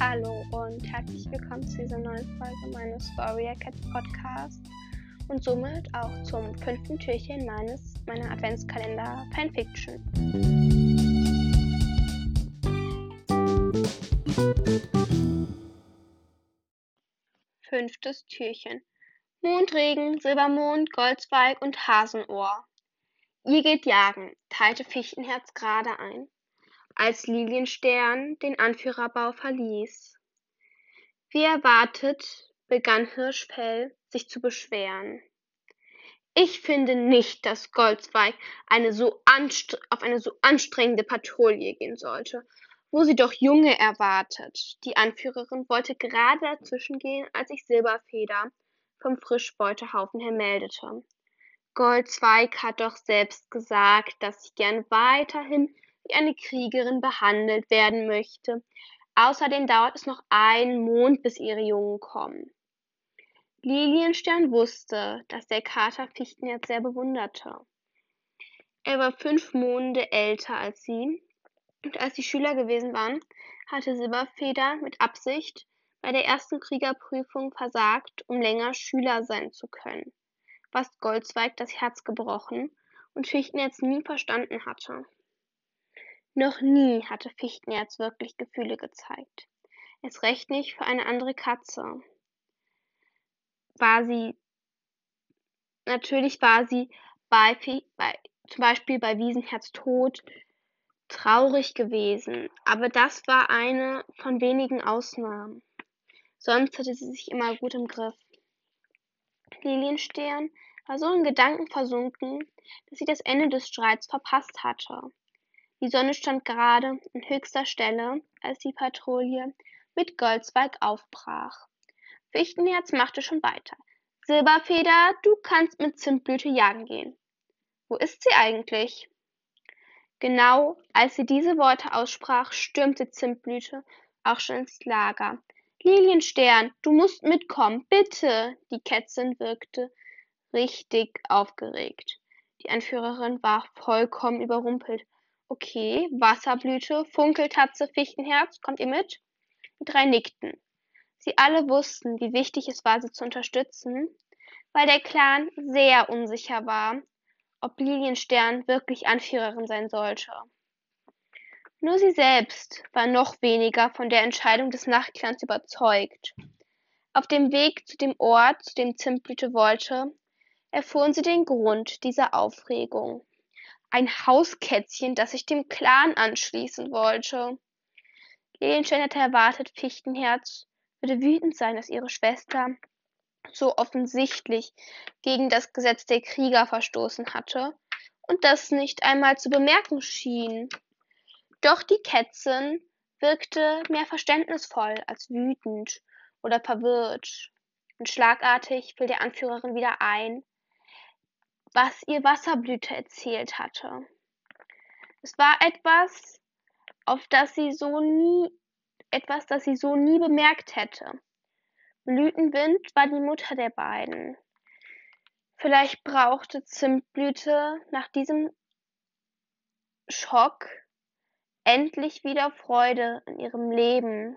Hallo und herzlich willkommen zu dieser neuen Folge meines Warrior Cats Podcast und somit auch zum fünften Türchen meines meiner Adventskalender Fanfiction. Fünftes Türchen. Mondregen, Silbermond, Goldzweig und Hasenohr. Ihr geht jagen, teilte Fichtenherz gerade ein als Lilienstern den Anführerbau verließ. Wie erwartet, begann Hirschfell sich zu beschweren. Ich finde nicht, dass Goldzweig eine so auf eine so anstrengende Patrouille gehen sollte, wo sie doch Junge erwartet. Die Anführerin wollte gerade dazwischen gehen, als sich Silberfeder vom Frischbeutehaufen her meldete. Goldzweig hat doch selbst gesagt, dass sie gern weiterhin wie eine Kriegerin behandelt werden möchte. Außerdem dauert es noch einen Mond, bis ihre Jungen kommen. Lilienstern wusste, dass der Kater Fichtenherz sehr bewunderte. Er war fünf Monde älter als sie, und als sie Schüler gewesen waren, hatte Silberfeder mit Absicht bei der ersten Kriegerprüfung versagt, um länger Schüler sein zu können, was Goldzweig das Herz gebrochen und Fichtenherz nie verstanden hatte. Noch nie hatte Fichtenherz wirklich Gefühle gezeigt. Erst recht nicht für eine andere Katze. War sie, natürlich war sie bei, bei zum Beispiel bei Wiesenherz Tod traurig gewesen, aber das war eine von wenigen Ausnahmen. Sonst hatte sie sich immer gut im Griff. Lilienstern war so in Gedanken versunken, dass sie das Ende des Streits verpasst hatte. Die Sonne stand gerade an höchster Stelle, als die Patrouille mit Goldzweig aufbrach. Fichtenherz machte schon weiter. Silberfeder, du kannst mit Zimtblüte jagen gehen. Wo ist sie eigentlich? Genau als sie diese Worte aussprach, stürmte Zimtblüte auch schon ins Lager. Lilienstern, du musst mitkommen, bitte! Die Kätzin wirkte richtig aufgeregt. Die Anführerin war vollkommen überrumpelt. Okay, Wasserblüte, Funkeltatze, Fichtenherz, kommt ihr mit? Die drei nickten. Sie alle wussten, wie wichtig es war, sie zu unterstützen, weil der Clan sehr unsicher war, ob Lilienstern wirklich Anführerin sein sollte. Nur sie selbst war noch weniger von der Entscheidung des Nachtclans überzeugt. Auf dem Weg zu dem Ort, zu dem Zimtblüte wollte, erfuhren sie den Grund dieser Aufregung ein Hauskätzchen, das sich dem Clan anschließen wollte. Lilienstein hatte erwartet, Fichtenherz würde wütend sein, dass ihre Schwester so offensichtlich gegen das Gesetz der Krieger verstoßen hatte und das nicht einmal zu bemerken schien. Doch die Kätzin wirkte mehr verständnisvoll als wütend oder verwirrt. Und schlagartig fiel der Anführerin wieder ein, was ihr Wasserblüte erzählt hatte. Es war etwas, auf das sie so nie, etwas, das sie so nie bemerkt hätte. Blütenwind war die Mutter der beiden. Vielleicht brauchte Zimtblüte nach diesem Schock endlich wieder Freude in ihrem Leben.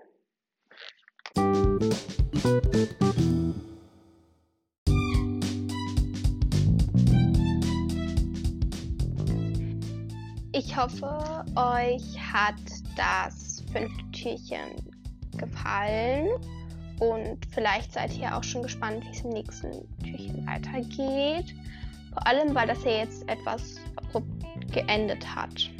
Ich hoffe, euch hat das fünfte Türchen gefallen und vielleicht seid ihr auch schon gespannt, wie es im nächsten Türchen weitergeht. Vor allem, weil das ja jetzt etwas abrupt geendet hat.